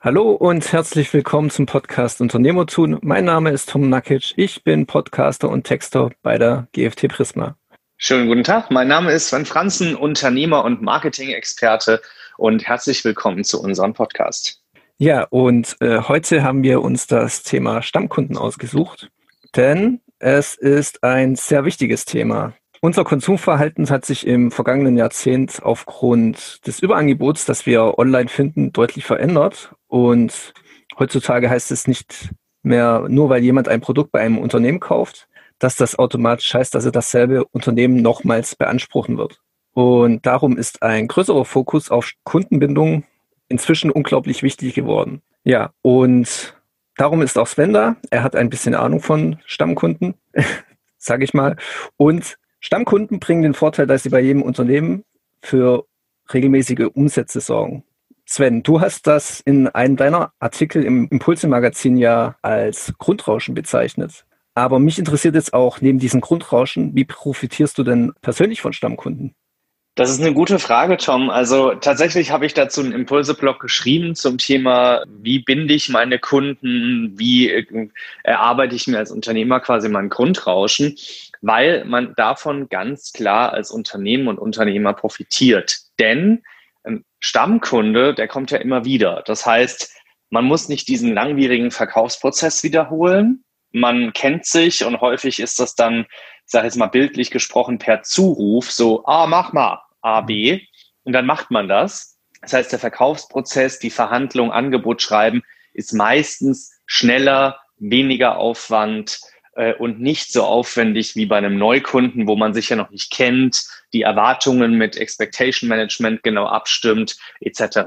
Hallo und herzlich willkommen zum Podcast Unternehmertun. Mein Name ist Tom Nakic. Ich bin Podcaster und Texter bei der GFT Prisma. Schönen guten Tag. Mein Name ist Sven Franzen, Unternehmer und Marketing-Experte und herzlich willkommen zu unserem Podcast. Ja, und äh, heute haben wir uns das Thema Stammkunden ausgesucht, denn es ist ein sehr wichtiges Thema. Unser Konsumverhalten hat sich im vergangenen Jahrzehnt aufgrund des Überangebots, das wir online finden, deutlich verändert. Und heutzutage heißt es nicht mehr, nur weil jemand ein Produkt bei einem Unternehmen kauft, dass das automatisch heißt, dass er dasselbe Unternehmen nochmals beanspruchen wird. Und darum ist ein größerer Fokus auf Kundenbindung inzwischen unglaublich wichtig geworden. Ja, und darum ist auch Sven da. Er hat ein bisschen Ahnung von Stammkunden, sage ich mal. Und Stammkunden bringen den Vorteil, dass sie bei jedem Unternehmen für regelmäßige Umsätze sorgen. Sven, du hast das in einem deiner Artikel im Impulse-Magazin ja als Grundrauschen bezeichnet. Aber mich interessiert jetzt auch neben diesem Grundrauschen, wie profitierst du denn persönlich von Stammkunden? Das ist eine gute Frage, Tom. Also tatsächlich habe ich dazu einen Impulse-Blog geschrieben zum Thema, wie binde ich meine Kunden, wie äh, erarbeite ich mir als Unternehmer quasi mein Grundrauschen weil man davon ganz klar als Unternehmen und Unternehmer profitiert. Denn Stammkunde, der kommt ja immer wieder. Das heißt, man muss nicht diesen langwierigen Verkaufsprozess wiederholen. Man kennt sich und häufig ist das dann, ich sage jetzt mal bildlich gesprochen, per Zuruf so, ah, mach mal, A, B. Und dann macht man das. Das heißt, der Verkaufsprozess, die Verhandlung, Angebot schreiben, ist meistens schneller, weniger Aufwand, äh, und nicht so aufwendig wie bei einem Neukunden, wo man sich ja noch nicht kennt, die Erwartungen mit Expectation Management genau abstimmt, etc.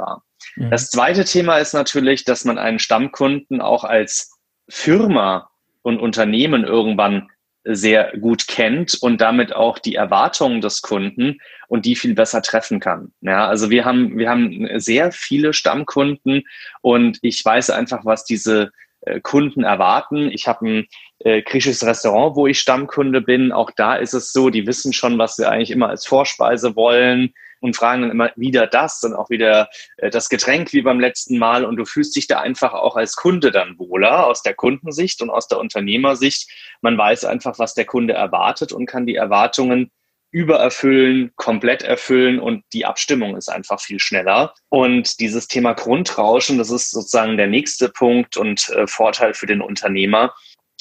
Mhm. Das zweite Thema ist natürlich, dass man einen Stammkunden auch als Firma und Unternehmen irgendwann sehr gut kennt und damit auch die Erwartungen des Kunden und die viel besser treffen kann. Ja, also wir haben, wir haben sehr viele Stammkunden und ich weiß einfach, was diese Kunden erwarten. Ich habe ein äh, griechisches Restaurant, wo ich Stammkunde bin. Auch da ist es so, die wissen schon, was sie eigentlich immer als Vorspeise wollen und fragen dann immer wieder das und auch wieder äh, das Getränk wie beim letzten Mal. Und du fühlst dich da einfach auch als Kunde dann wohler aus der Kundensicht und aus der Unternehmersicht. Man weiß einfach, was der Kunde erwartet und kann die Erwartungen übererfüllen, komplett erfüllen und die Abstimmung ist einfach viel schneller. Und dieses Thema Grundrauschen, das ist sozusagen der nächste Punkt und äh, Vorteil für den Unternehmer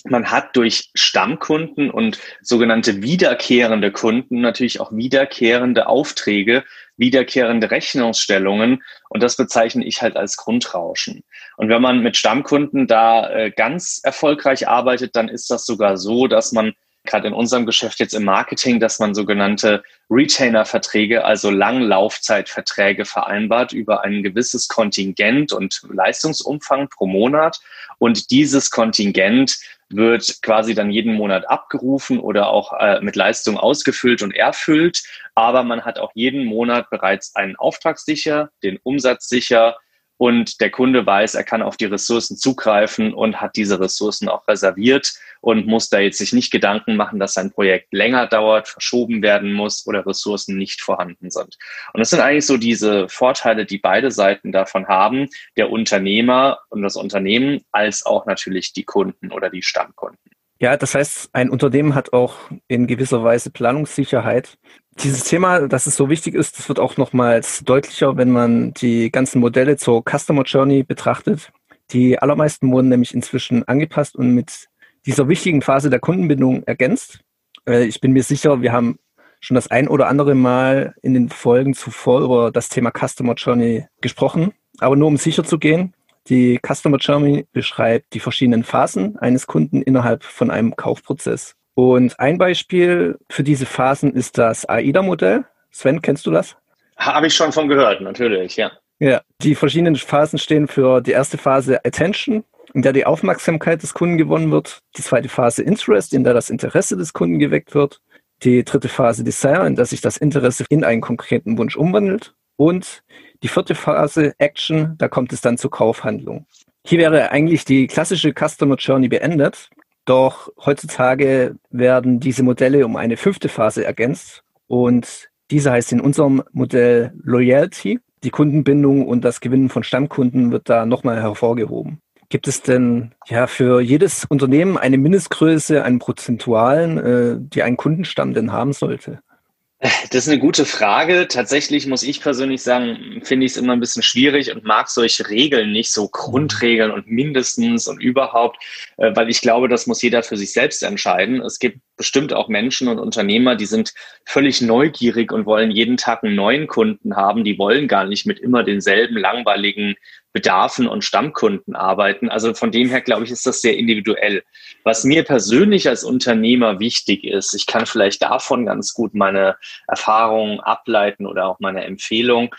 man hat durch Stammkunden und sogenannte wiederkehrende Kunden natürlich auch wiederkehrende Aufträge, wiederkehrende Rechnungsstellungen und das bezeichne ich halt als Grundrauschen. Und wenn man mit Stammkunden da äh, ganz erfolgreich arbeitet, dann ist das sogar so, dass man gerade in unserem Geschäft jetzt im Marketing, dass man sogenannte Retainer-Verträge, also Langlaufzeitverträge vereinbart über ein gewisses Kontingent und Leistungsumfang pro Monat. Und dieses Kontingent wird quasi dann jeden Monat abgerufen oder auch äh, mit Leistung ausgefüllt und erfüllt. Aber man hat auch jeden Monat bereits einen Auftrag sicher, den Umsatz sicher, und der Kunde weiß, er kann auf die Ressourcen zugreifen und hat diese Ressourcen auch reserviert und muss da jetzt sich nicht Gedanken machen, dass sein Projekt länger dauert, verschoben werden muss oder Ressourcen nicht vorhanden sind. Und das sind eigentlich so diese Vorteile, die beide Seiten davon haben, der Unternehmer und das Unternehmen, als auch natürlich die Kunden oder die Stammkunden. Ja, das heißt, ein Unternehmen hat auch in gewisser Weise Planungssicherheit. Dieses Thema, dass es so wichtig ist, das wird auch nochmals deutlicher, wenn man die ganzen Modelle zur Customer Journey betrachtet. Die allermeisten wurden nämlich inzwischen angepasst und mit dieser wichtigen Phase der Kundenbindung ergänzt. Äh, ich bin mir sicher, wir haben schon das ein oder andere Mal in den Folgen zuvor über das Thema Customer Journey gesprochen. Aber nur um sicher zu gehen, die Customer Journey beschreibt die verschiedenen Phasen eines Kunden innerhalb von einem Kaufprozess. Und ein Beispiel für diese Phasen ist das AIDA-Modell. Sven, kennst du das? Habe ich schon von gehört, natürlich, ja. Ja, die verschiedenen Phasen stehen für die erste Phase Attention, in der die Aufmerksamkeit des Kunden gewonnen wird. Die zweite Phase Interest, in der das Interesse des Kunden geweckt wird. Die dritte Phase Desire, in der sich das Interesse in einen konkreten Wunsch umwandelt. Und die vierte Phase, Action, da kommt es dann zur Kaufhandlung. Hier wäre eigentlich die klassische Customer Journey beendet. Doch heutzutage werden diese Modelle um eine fünfte Phase ergänzt. Und diese heißt in unserem Modell Loyalty. die Kundenbindung und das Gewinnen von Stammkunden wird da nochmal hervorgehoben. Gibt es denn ja für jedes Unternehmen eine Mindestgröße, einen Prozentualen, äh, die ein Kundenstamm denn haben sollte? Das ist eine gute Frage. Tatsächlich muss ich persönlich sagen, finde ich es immer ein bisschen schwierig und mag solche Regeln nicht, so Grundregeln und mindestens und überhaupt, äh, weil ich glaube, das muss jeder für sich selbst entscheiden. Es gibt bestimmt auch Menschen und Unternehmer, die sind völlig neugierig und wollen jeden Tag einen neuen Kunden haben. Die wollen gar nicht mit immer denselben langweiligen Bedarfen und Stammkunden arbeiten. Also von dem her, glaube ich, ist das sehr individuell. Was mir persönlich als Unternehmer wichtig ist, ich kann vielleicht davon ganz gut meine Erfahrungen ableiten oder auch meine Empfehlung,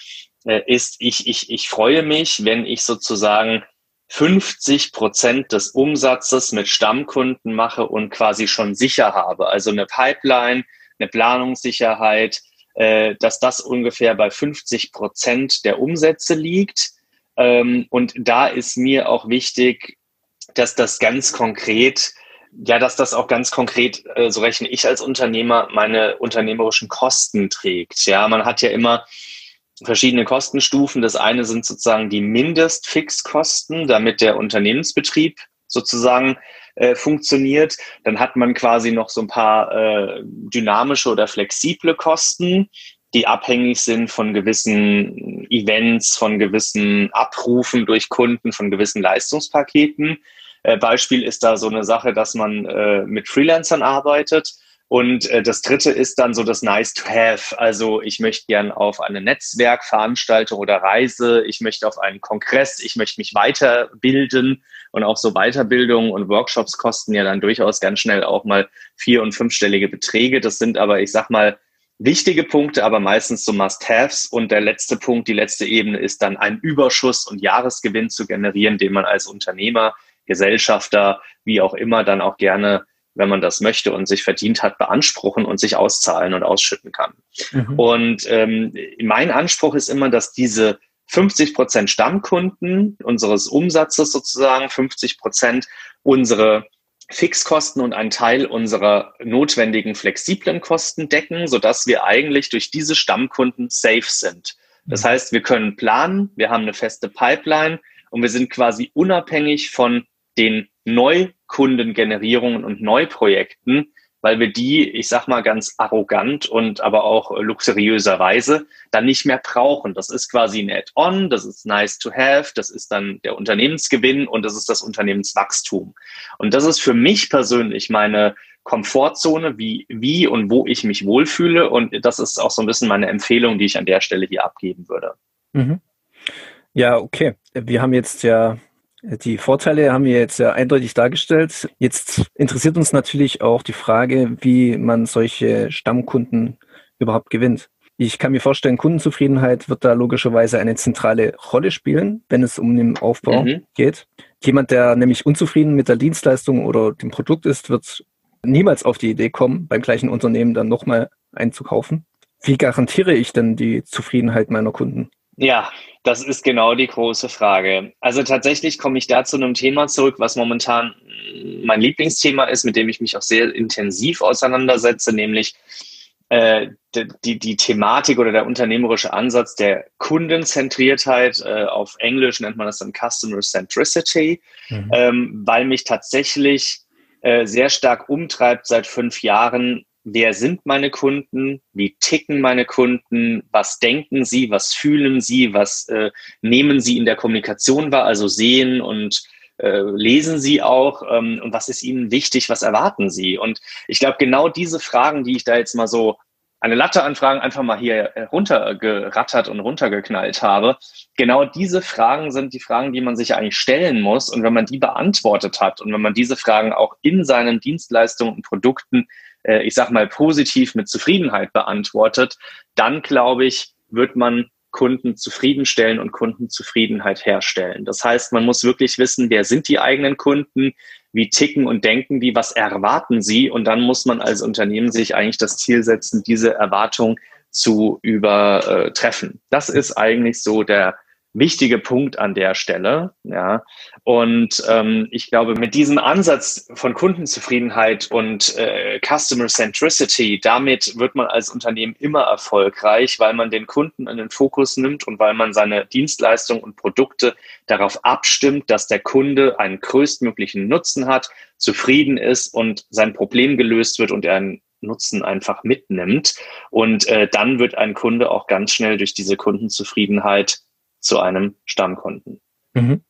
äh, ist, ich, ich, ich freue mich, wenn ich sozusagen 50 Prozent des Umsatzes mit Stammkunden mache und quasi schon sicher habe. Also eine Pipeline, eine Planungssicherheit, äh, dass das ungefähr bei 50 Prozent der Umsätze liegt ähm, und da ist mir auch wichtig, dass das ganz konkret, ja, dass das auch ganz konkret, äh, so rechne ich als Unternehmer, meine unternehmerischen Kosten trägt. Ja, man hat ja immer verschiedene Kostenstufen. Das eine sind sozusagen die Mindestfixkosten, damit der Unternehmensbetrieb sozusagen äh, funktioniert. Dann hat man quasi noch so ein paar äh, dynamische oder flexible Kosten die abhängig sind von gewissen Events, von gewissen Abrufen durch Kunden, von gewissen Leistungspaketen. Äh, Beispiel ist da so eine Sache, dass man äh, mit Freelancern arbeitet. Und äh, das dritte ist dann so das Nice to Have. Also ich möchte gern auf eine Netzwerkveranstaltung oder Reise, ich möchte auf einen Kongress, ich möchte mich weiterbilden und auch so Weiterbildungen und Workshops kosten ja dann durchaus ganz schnell auch mal vier- und fünfstellige Beträge. Das sind aber, ich sag mal, wichtige Punkte, aber meistens so Must-Haves. Und der letzte Punkt, die letzte Ebene ist dann einen Überschuss und Jahresgewinn zu generieren, den man als Unternehmer, Gesellschafter, wie auch immer, dann auch gerne, wenn man das möchte und sich verdient hat, beanspruchen und sich auszahlen und ausschütten kann. Mhm. Und ähm, mein Anspruch ist immer, dass diese 50 Prozent Stammkunden unseres Umsatzes sozusagen, 50 Prozent unsere Fixkosten und einen Teil unserer notwendigen flexiblen Kosten decken, sodass wir eigentlich durch diese Stammkunden safe sind. Das mhm. heißt, wir können planen, wir haben eine feste Pipeline und wir sind quasi unabhängig von den Neukundengenerierungen und Neuprojekten, weil wir die, ich sag mal ganz arrogant und aber auch luxuriöserweise dann nicht mehr brauchen. Das ist quasi ein Add-on, das ist nice to have, das ist dann der Unternehmensgewinn und das ist das Unternehmenswachstum. Und das ist für mich persönlich meine Komfortzone, wie, wie und wo ich mich wohlfühle. Und das ist auch so ein bisschen meine Empfehlung, die ich an der Stelle hier abgeben würde. Mhm. Ja, okay. Wir haben jetzt ja die Vorteile haben wir jetzt ja eindeutig dargestellt. Jetzt interessiert uns natürlich auch die Frage, wie man solche Stammkunden überhaupt gewinnt. Ich kann mir vorstellen, Kundenzufriedenheit wird da logischerweise eine zentrale Rolle spielen, wenn es um den Aufbau mhm. geht. Jemand, der nämlich unzufrieden mit der Dienstleistung oder dem Produkt ist, wird niemals auf die Idee kommen, beim gleichen Unternehmen dann nochmal einzukaufen. Wie garantiere ich denn die Zufriedenheit meiner Kunden? Ja, das ist genau die große Frage. Also tatsächlich komme ich da zu einem Thema zurück, was momentan mein Lieblingsthema ist, mit dem ich mich auch sehr intensiv auseinandersetze, nämlich äh, die, die Thematik oder der unternehmerische Ansatz der Kundenzentriertheit. Äh, auf Englisch nennt man das dann Customer Centricity, mhm. ähm, weil mich tatsächlich äh, sehr stark umtreibt seit fünf Jahren, wer sind meine Kunden, wie ticken meine Kunden, was denken sie, was fühlen sie, was äh, nehmen sie in der Kommunikation wahr, also sehen und äh, lesen sie auch ähm, und was ist ihnen wichtig, was erwarten sie. Und ich glaube, genau diese Fragen, die ich da jetzt mal so eine Latte an Fragen einfach mal hier runtergerattert und runtergeknallt habe. Genau diese Fragen sind die Fragen, die man sich eigentlich stellen muss. Und wenn man die beantwortet hat und wenn man diese Fragen auch in seinen Dienstleistungen und Produkten äh, ich sag mal, positiv mit Zufriedenheit beantwortet, dann glaube ich, wird man Kunden zufriedenstellen und Kundenzufriedenheit herstellen. Das heißt, man muss wirklich wissen, wer sind die eigenen Kunden, wie ticken und denken die, was erwarten sie und dann muss man als Unternehmen sich eigentlich das Ziel setzen, diese Erwartung zu übertreffen. Das ist eigentlich so der wichtige Punkt an der Stelle. Ja. Und ähm, ich glaube, mit diesem Ansatz von Kundenzufriedenheit und äh, Customer Centricity, damit wird man als Unternehmen immer erfolgreich, weil man den Kunden in den Fokus nimmt und weil man seine Dienstleistungen und Produkte darauf abstimmt, dass der Kunde einen größtmöglichen Nutzen hat, zufrieden ist und sein Problem gelöst wird und er einen Nutzen einfach mitnimmt. Und äh, dann wird ein Kunde auch ganz schnell durch diese Kundenzufriedenheit zu einem Stammkunden. Mhm.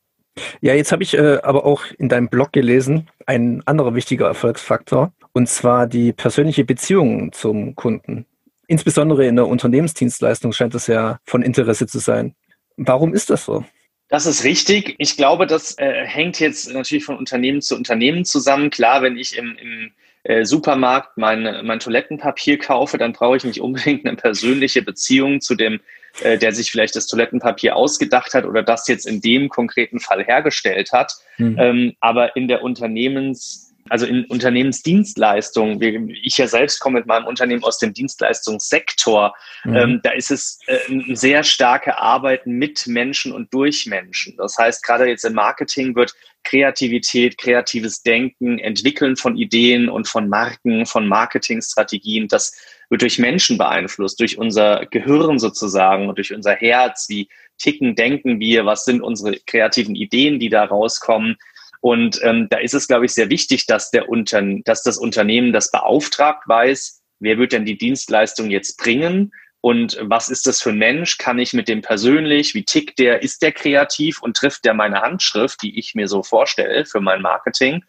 Ja, jetzt habe ich äh, aber auch in deinem Blog gelesen, ein anderer wichtiger Erfolgsfaktor, und zwar die persönliche Beziehung zum Kunden. Insbesondere in der Unternehmensdienstleistung scheint das ja von Interesse zu sein. Warum ist das so? Das ist richtig. Ich glaube, das äh, hängt jetzt natürlich von Unternehmen zu Unternehmen zusammen. Klar, wenn ich im, im äh, Supermarkt mein, mein Toilettenpapier kaufe, dann brauche ich nicht unbedingt eine persönliche Beziehung zu dem äh, der sich vielleicht das Toilettenpapier ausgedacht hat oder das jetzt in dem konkreten Fall hergestellt hat. Mhm. Ähm, aber in der Unternehmens also in Unternehmensdienstleistungen, ich ja selbst komme mit meinem Unternehmen aus dem Dienstleistungssektor, mhm. ähm, da ist es äh, ein sehr starke Arbeiten mit Menschen und durch Menschen. Das heißt, gerade jetzt im Marketing wird Kreativität, kreatives Denken, Entwickeln von Ideen und von Marken, von Marketingstrategien, das wird durch Menschen beeinflusst, durch unser Gehirn sozusagen und durch unser Herz. Wie ticken, denken wir? Was sind unsere kreativen Ideen, die da rauskommen? Und ähm, da ist es, glaube ich, sehr wichtig, dass, der Unter dass das Unternehmen das beauftragt weiß, wer wird denn die Dienstleistung jetzt bringen und was ist das für ein Mensch? Kann ich mit dem persönlich? Wie tickt der? Ist der kreativ und trifft der meine Handschrift, die ich mir so vorstelle für mein Marketing?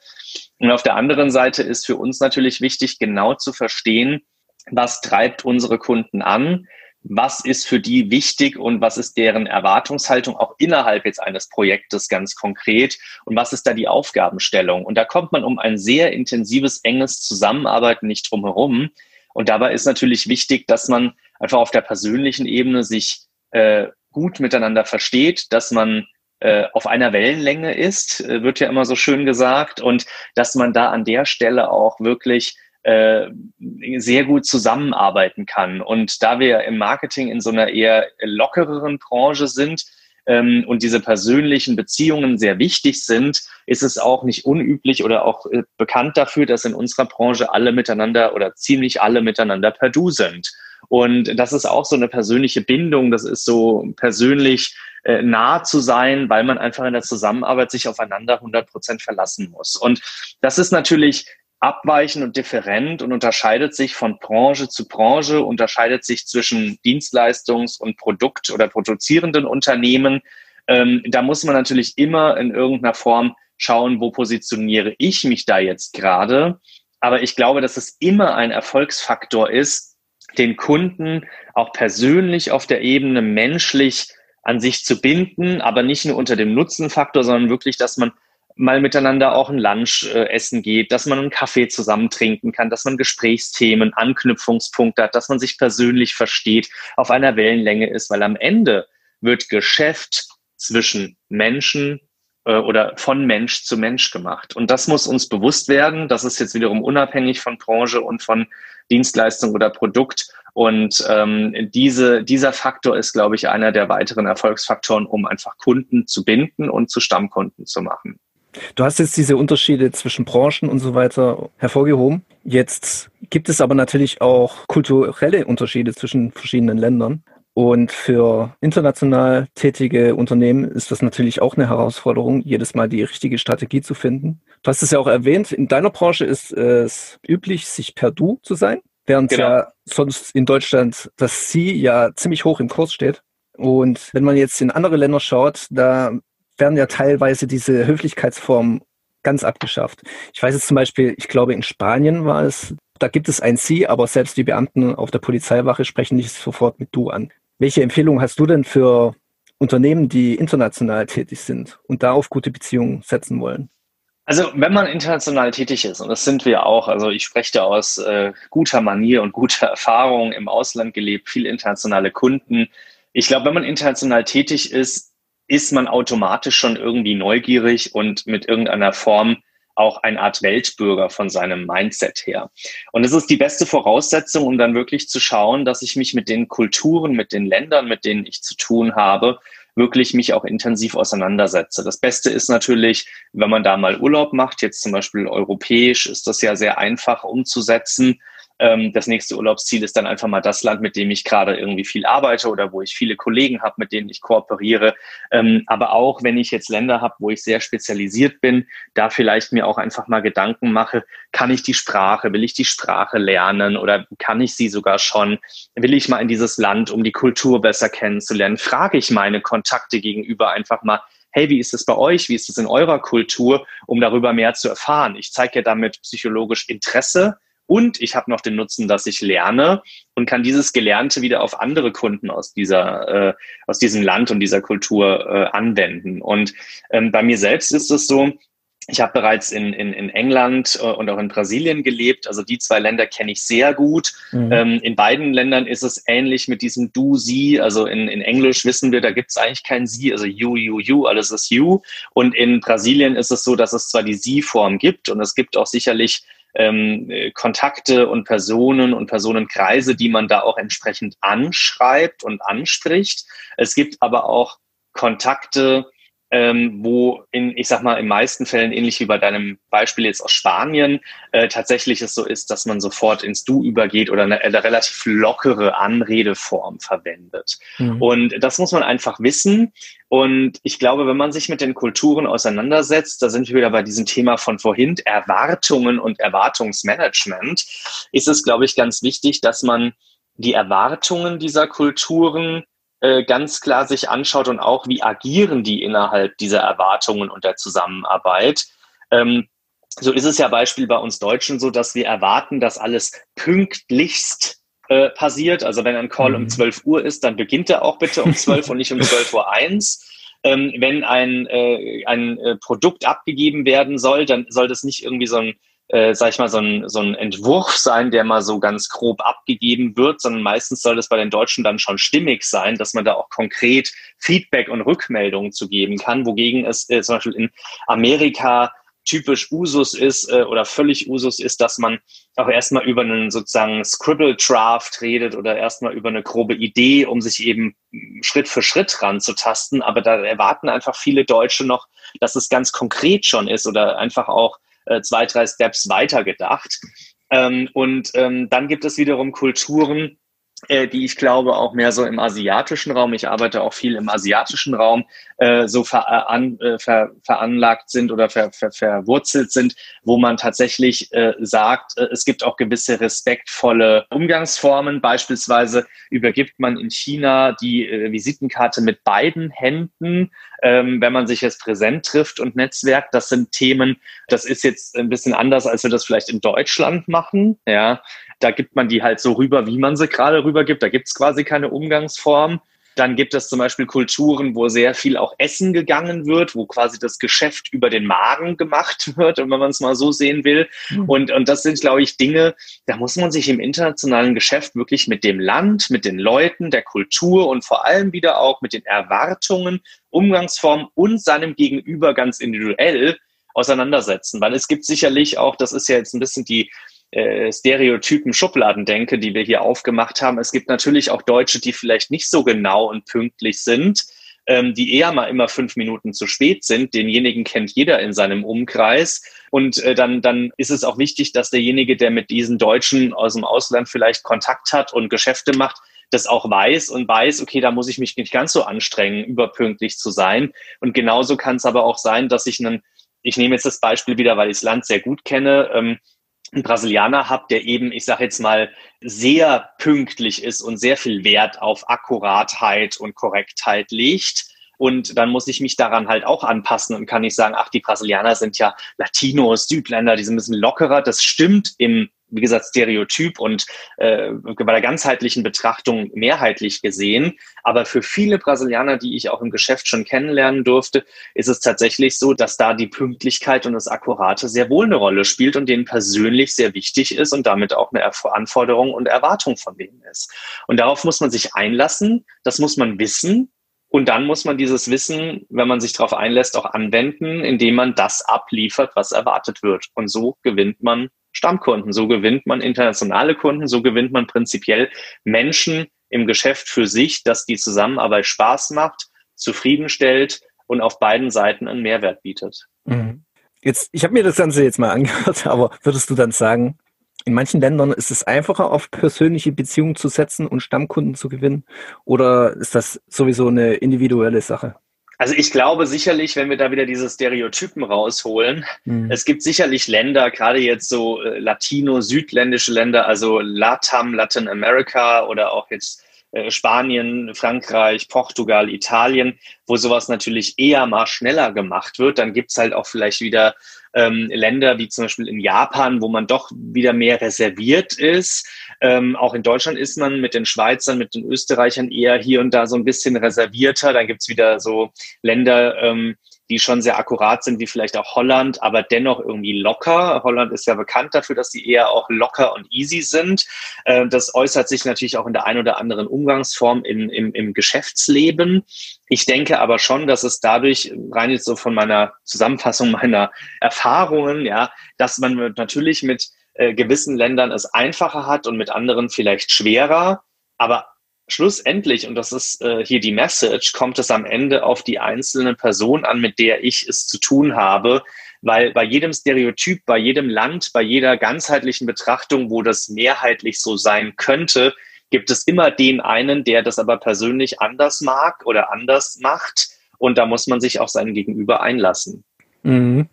Und auf der anderen Seite ist für uns natürlich wichtig, genau zu verstehen, was treibt unsere Kunden an, was ist für die wichtig und was ist deren Erwartungshaltung auch innerhalb jetzt eines Projektes ganz konkret und was ist da die Aufgabenstellung. Und da kommt man um ein sehr intensives, enges Zusammenarbeiten nicht drum herum. Und dabei ist natürlich wichtig, dass man einfach auf der persönlichen Ebene sich äh, gut miteinander versteht, dass man äh, auf einer Wellenlänge ist, äh, wird ja immer so schön gesagt, und dass man da an der Stelle auch wirklich äh, sehr gut zusammenarbeiten kann. Und da wir im Marketing in so einer eher lockereren Branche sind, ähm, und diese persönlichen Beziehungen sehr wichtig sind, ist es auch nicht unüblich oder auch äh, bekannt dafür, dass in unserer Branche alle miteinander oder ziemlich alle miteinander per Du sind. Und das ist auch so eine persönliche Bindung, das ist so persönlich äh, nah zu sein, weil man einfach in der Zusammenarbeit sich aufeinander 100 Prozent verlassen muss. Und das ist natürlich abweichend und different und unterscheidet sich von Branche zu Branche, unterscheidet sich zwischen Dienstleistungs- und Produkt- oder produzierenden Unternehmen. Ähm, da muss man natürlich immer in irgendeiner Form schauen, wo positioniere ich mich da jetzt gerade. Aber ich glaube, dass es immer ein Erfolgsfaktor ist, den Kunden auch persönlich auf der Ebene menschlich an sich zu binden, aber nicht nur unter dem Nutzenfaktor, sondern wirklich, dass man mal miteinander auch ein Lunch äh, essen geht, dass man einen Kaffee zusammen trinken kann, dass man Gesprächsthemen, Anknüpfungspunkte hat, dass man sich persönlich versteht, auf einer Wellenlänge ist, weil am Ende wird Geschäft zwischen Menschen äh, oder von Mensch zu Mensch gemacht. Und das muss uns bewusst werden. Das ist jetzt wiederum unabhängig von Branche und von Dienstleistung oder Produkt. Und ähm, diese, dieser Faktor ist, glaube ich, einer der weiteren Erfolgsfaktoren, um einfach Kunden zu binden und zu Stammkunden zu machen. Du hast jetzt diese Unterschiede zwischen Branchen und so weiter hervorgehoben. Jetzt gibt es aber natürlich auch kulturelle Unterschiede zwischen verschiedenen Ländern. Und für international tätige Unternehmen ist das natürlich auch eine Herausforderung, jedes Mal die richtige Strategie zu finden. Du hast es ja auch erwähnt, in deiner Branche ist es üblich, sich per Du zu sein, während genau. ja sonst in Deutschland das Sie ja ziemlich hoch im Kurs steht. Und wenn man jetzt in andere Länder schaut, da werden ja teilweise diese Höflichkeitsformen ganz abgeschafft. Ich weiß jetzt zum Beispiel, ich glaube in Spanien war es, da gibt es ein Sie, aber selbst die Beamten auf der Polizeiwache sprechen nicht sofort mit Du an. Welche Empfehlung hast du denn für Unternehmen, die international tätig sind und da auf gute Beziehungen setzen wollen? Also wenn man international tätig ist, und das sind wir auch, also ich spreche da aus äh, guter Manier und guter Erfahrung im Ausland gelebt, viele internationale Kunden. Ich glaube, wenn man international tätig ist, ist man automatisch schon irgendwie neugierig und mit irgendeiner Form auch eine Art Weltbürger von seinem Mindset her. Und es ist die beste Voraussetzung, um dann wirklich zu schauen, dass ich mich mit den Kulturen, mit den Ländern, mit denen ich zu tun habe, wirklich mich auch intensiv auseinandersetze. Das Beste ist natürlich, wenn man da mal Urlaub macht, jetzt zum Beispiel europäisch, ist das ja sehr einfach umzusetzen ähm, das nächste Urlaubsziel ist dann einfach mal das Land, mit dem ich gerade irgendwie viel arbeite oder wo ich viele Kollegen habe, mit denen ich kooperiere. Ähm, aber auch wenn ich jetzt Länder habe, wo ich sehr spezialisiert bin, da vielleicht mir auch einfach mal Gedanken mache, kann ich die Sprache, will ich die Sprache lernen oder kann ich sie sogar schon? Will ich mal in dieses Land, um die Kultur besser kennenzulernen? Frage ich meine Kontakte gegenüber einfach mal, hey, wie ist es bei euch? Wie ist es in eurer Kultur, um darüber mehr zu erfahren? Ich zeige ja damit psychologisch Interesse und ich habe noch den Nutzen, dass ich lerne und kann dieses Gelernte wieder auf andere Kunden aus dieser, äh, aus diesem Land und dieser Kultur äh, anwenden. Und ähm, bei mir selbst ist es so, ich habe bereits in, in, in England äh, und auch in Brasilien gelebt. Also die zwei Länder kenne ich sehr gut. Mhm. Ähm, in beiden Ländern ist es ähnlich mit diesem Du, Sie. Also in, in Englisch wissen wir, da gibt es eigentlich kein Sie, also You, You, You, alles ist You. Und in Brasilien ist es so, dass es zwar die Sie-Form gibt und es gibt auch sicherlich ähm, Kontakte und Personen und Personenkreise, die man da auch entsprechend anschreibt und anspricht. Es gibt aber auch Kontakte, ähm, wo in, ich sag mal, in meisten Fällen, ähnlich wie bei deinem Beispiel jetzt aus Spanien, äh, tatsächlich es so ist, dass man sofort ins Du übergeht oder eine, eine relativ lockere Anredeform verwendet. Mhm. Und das muss man einfach wissen. Und ich glaube, wenn man sich mit den Kulturen auseinandersetzt, da sind wir wieder bei diesem Thema von vorhin, Erwartungen und Erwartungsmanagement, ist es, glaube ich, ganz wichtig, dass man die Erwartungen dieser Kulturen äh, ganz klar sich anschaut und auch, wie agieren die innerhalb dieser Erwartungen und der Zusammenarbeit. Ähm, so ist es ja Beispiel bei uns Deutschen so, dass wir erwarten, dass alles pünktlichst äh, passiert. Also wenn ein Call mhm. um 12 Uhr ist, dann beginnt er auch bitte um 12 und nicht um 12 Uhr 1. Ähm, wenn ein, äh, ein äh, Produkt abgegeben werden soll, dann soll das nicht irgendwie so ein äh, sag ich mal, so ein, so ein Entwurf sein, der mal so ganz grob abgegeben wird, sondern meistens soll es bei den Deutschen dann schon stimmig sein, dass man da auch konkret Feedback und Rückmeldungen zu geben kann, wogegen es äh, zum Beispiel in Amerika typisch Usus ist äh, oder völlig Usus ist, dass man auch erstmal über einen sozusagen Scribble Draft redet oder erstmal über eine grobe Idee, um sich eben Schritt für Schritt ranzutasten. Aber da erwarten einfach viele Deutsche noch, dass es ganz konkret schon ist oder einfach auch äh, zwei, drei Steps weiter gedacht. Ähm, und ähm, dann gibt es wiederum Kulturen, die ich glaube auch mehr so im asiatischen Raum, ich arbeite auch viel im asiatischen Raum, äh, so veran, äh, ver, veranlagt sind oder ver, ver, verwurzelt sind, wo man tatsächlich äh, sagt, äh, es gibt auch gewisse respektvolle Umgangsformen. Beispielsweise übergibt man in China die äh, Visitenkarte mit beiden Händen, ähm, wenn man sich jetzt präsent trifft und Netzwerk. Das sind Themen, das ist jetzt ein bisschen anders, als wir das vielleicht in Deutschland machen. Ja, da gibt man die halt so rüber, wie man sie gerade rübergibt. Da gibt es quasi keine Umgangsform. Dann gibt es zum Beispiel Kulturen, wo sehr viel auch Essen gegangen wird, wo quasi das Geschäft über den Magen gemacht wird, wenn man es mal so sehen will. Mhm. Und, und das sind, glaube ich, Dinge, da muss man sich im internationalen Geschäft wirklich mit dem Land, mit den Leuten, der Kultur und vor allem wieder auch mit den Erwartungen, Umgangsformen und seinem Gegenüber ganz individuell auseinandersetzen. Weil es gibt sicherlich auch, das ist ja jetzt ein bisschen die äh, Stereotypen Schubladendenke, die wir hier aufgemacht haben. Es gibt natürlich auch Deutsche, die vielleicht nicht so genau und pünktlich sind, ähm, die eher mal immer fünf Minuten zu spät sind. Denjenigen kennt jeder in seinem Umkreis. Und äh, dann, dann ist es auch wichtig, dass derjenige, der mit diesen Deutschen aus dem Ausland vielleicht Kontakt hat und Geschäfte macht, das auch weiß und weiß, okay, da muss ich mich nicht ganz so anstrengen, überpünktlich zu sein. Und genauso kann es aber auch sein, dass ich einen, ich nehme jetzt das Beispiel wieder, weil ich das Land sehr gut kenne, ähm, einen Brasilianer habe, der eben, ich sage jetzt mal, sehr pünktlich ist und sehr viel Wert auf Akkuratheit und Korrektheit legt. Und dann muss ich mich daran halt auch anpassen und kann nicht sagen, ach, die Brasilianer sind ja Latinos, Südländer, die sind ein bisschen lockerer. Das stimmt im wie gesagt, Stereotyp und äh, bei der ganzheitlichen Betrachtung mehrheitlich gesehen. Aber für viele Brasilianer, die ich auch im Geschäft schon kennenlernen durfte, ist es tatsächlich so, dass da die Pünktlichkeit und das Akkurate sehr wohl eine Rolle spielt und denen persönlich sehr wichtig ist und damit auch eine Anforderung und Erwartung von denen ist. Und darauf muss man sich einlassen, das muss man wissen. Und dann muss man dieses Wissen, wenn man sich darauf einlässt, auch anwenden, indem man das abliefert, was erwartet wird. Und so gewinnt man Stammkunden. So gewinnt man internationale Kunden, so gewinnt man prinzipiell Menschen im Geschäft für sich, dass die Zusammenarbeit Spaß macht, zufriedenstellt und auf beiden Seiten einen Mehrwert bietet. Mhm. Jetzt, ich habe mir das Ganze jetzt mal angehört, aber würdest du dann sagen, in manchen Ländern ist es einfacher, auf persönliche Beziehungen zu setzen und Stammkunden zu gewinnen? Oder ist das sowieso eine individuelle Sache? Also ich glaube sicherlich, wenn wir da wieder diese Stereotypen rausholen, mhm. es gibt sicherlich Länder, gerade jetzt so äh, Latino-südländische Länder, also LATAM, Latin America oder auch jetzt äh, Spanien, Frankreich, Portugal, Italien, wo sowas natürlich eher mal schneller gemacht wird. Dann gibt's halt auch vielleicht wieder ähm, Länder wie zum Beispiel in Japan, wo man doch wieder mehr reserviert ist. Ähm, auch in Deutschland ist man mit den Schweizern, mit den Österreichern eher hier und da so ein bisschen reservierter. Dann gibt's wieder so Länder, ähm, die schon sehr akkurat sind, wie vielleicht auch Holland, aber dennoch irgendwie locker. Holland ist ja bekannt dafür, dass sie eher auch locker und easy sind. Äh, das äußert sich natürlich auch in der ein oder anderen Umgangsform in, im, im Geschäftsleben. Ich denke aber schon, dass es dadurch, rein jetzt so von meiner Zusammenfassung meiner Erfahrungen, ja, dass man natürlich mit äh, gewissen Ländern es einfacher hat und mit anderen vielleicht schwerer. Aber schlussendlich, und das ist äh, hier die Message, kommt es am Ende auf die einzelne Person an, mit der ich es zu tun habe, weil bei jedem Stereotyp, bei jedem Land, bei jeder ganzheitlichen Betrachtung, wo das mehrheitlich so sein könnte, gibt es immer den einen, der das aber persönlich anders mag oder anders macht. Und da muss man sich auf seinen Gegenüber einlassen. Mhm.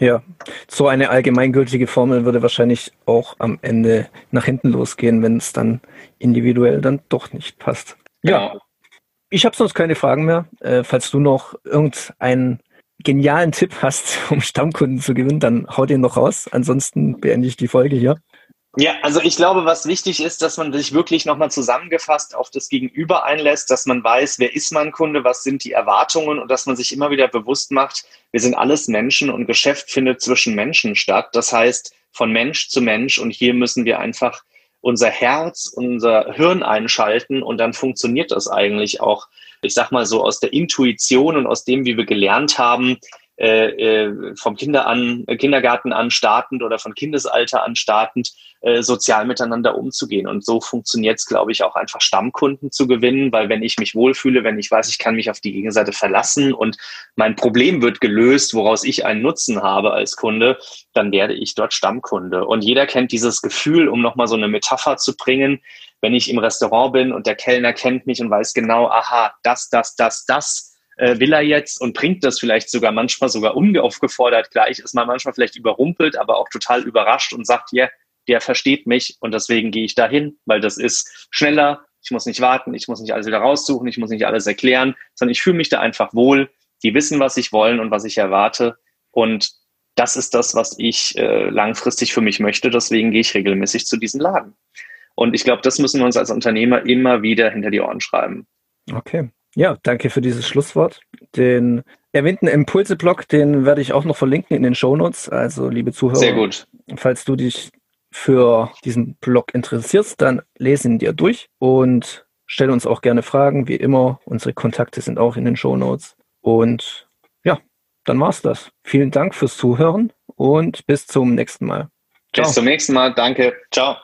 Ja, so eine allgemeingültige Formel würde wahrscheinlich auch am Ende nach hinten losgehen, wenn es dann individuell dann doch nicht passt. Ja, ich habe sonst keine Fragen mehr. Äh, falls du noch irgendeinen genialen Tipp hast, um Stammkunden zu gewinnen, dann hau den noch raus. Ansonsten beende ich die Folge hier. Ja, also ich glaube, was wichtig ist, dass man sich wirklich nochmal zusammengefasst auf das Gegenüber einlässt, dass man weiß, wer ist mein Kunde, was sind die Erwartungen und dass man sich immer wieder bewusst macht, wir sind alles Menschen und Geschäft findet zwischen Menschen statt. Das heißt, von Mensch zu Mensch und hier müssen wir einfach unser Herz, unser Hirn einschalten und dann funktioniert das eigentlich auch, ich sag mal so aus der Intuition und aus dem, wie wir gelernt haben, äh, äh, vom Kinder an, äh, Kindergarten an startend oder von Kindesalter an startend äh, sozial miteinander umzugehen. Und so funktioniert es, glaube ich, auch einfach Stammkunden zu gewinnen, weil wenn ich mich wohlfühle, wenn ich weiß, ich kann mich auf die Gegenseite verlassen und mein Problem wird gelöst, woraus ich einen Nutzen habe als Kunde, dann werde ich dort Stammkunde. Und jeder kennt dieses Gefühl, um nochmal so eine Metapher zu bringen, wenn ich im Restaurant bin und der Kellner kennt mich und weiß genau, aha, das, das, das, das äh, will er jetzt und bringt das vielleicht sogar manchmal sogar unaufgefordert gleich, ist man manchmal vielleicht überrumpelt, aber auch total überrascht und sagt, ja, yeah, der versteht mich und deswegen gehe ich dahin, weil das ist schneller, ich muss nicht warten, ich muss nicht alles wieder raussuchen, ich muss nicht alles erklären, sondern ich fühle mich da einfach wohl. Die wissen, was ich wollen und was ich erwarte und das ist das, was ich äh, langfristig für mich möchte. Deswegen gehe ich regelmäßig zu diesem Laden. Und ich glaube, das müssen wir uns als Unternehmer immer wieder hinter die Ohren schreiben. Okay. Ja, danke für dieses Schlusswort. Den erwähnten Impulse-Blog, den werde ich auch noch verlinken in den Shownotes. Also, liebe Zuhörer, Sehr gut. falls du dich für diesen Blog interessierst, dann lesen ihn dir durch und stell uns auch gerne Fragen, wie immer. Unsere Kontakte sind auch in den Shownotes. Und ja, dann war's das. Vielen Dank fürs Zuhören und bis zum nächsten Mal. Ciao. Bis zum nächsten Mal. Danke. Ciao.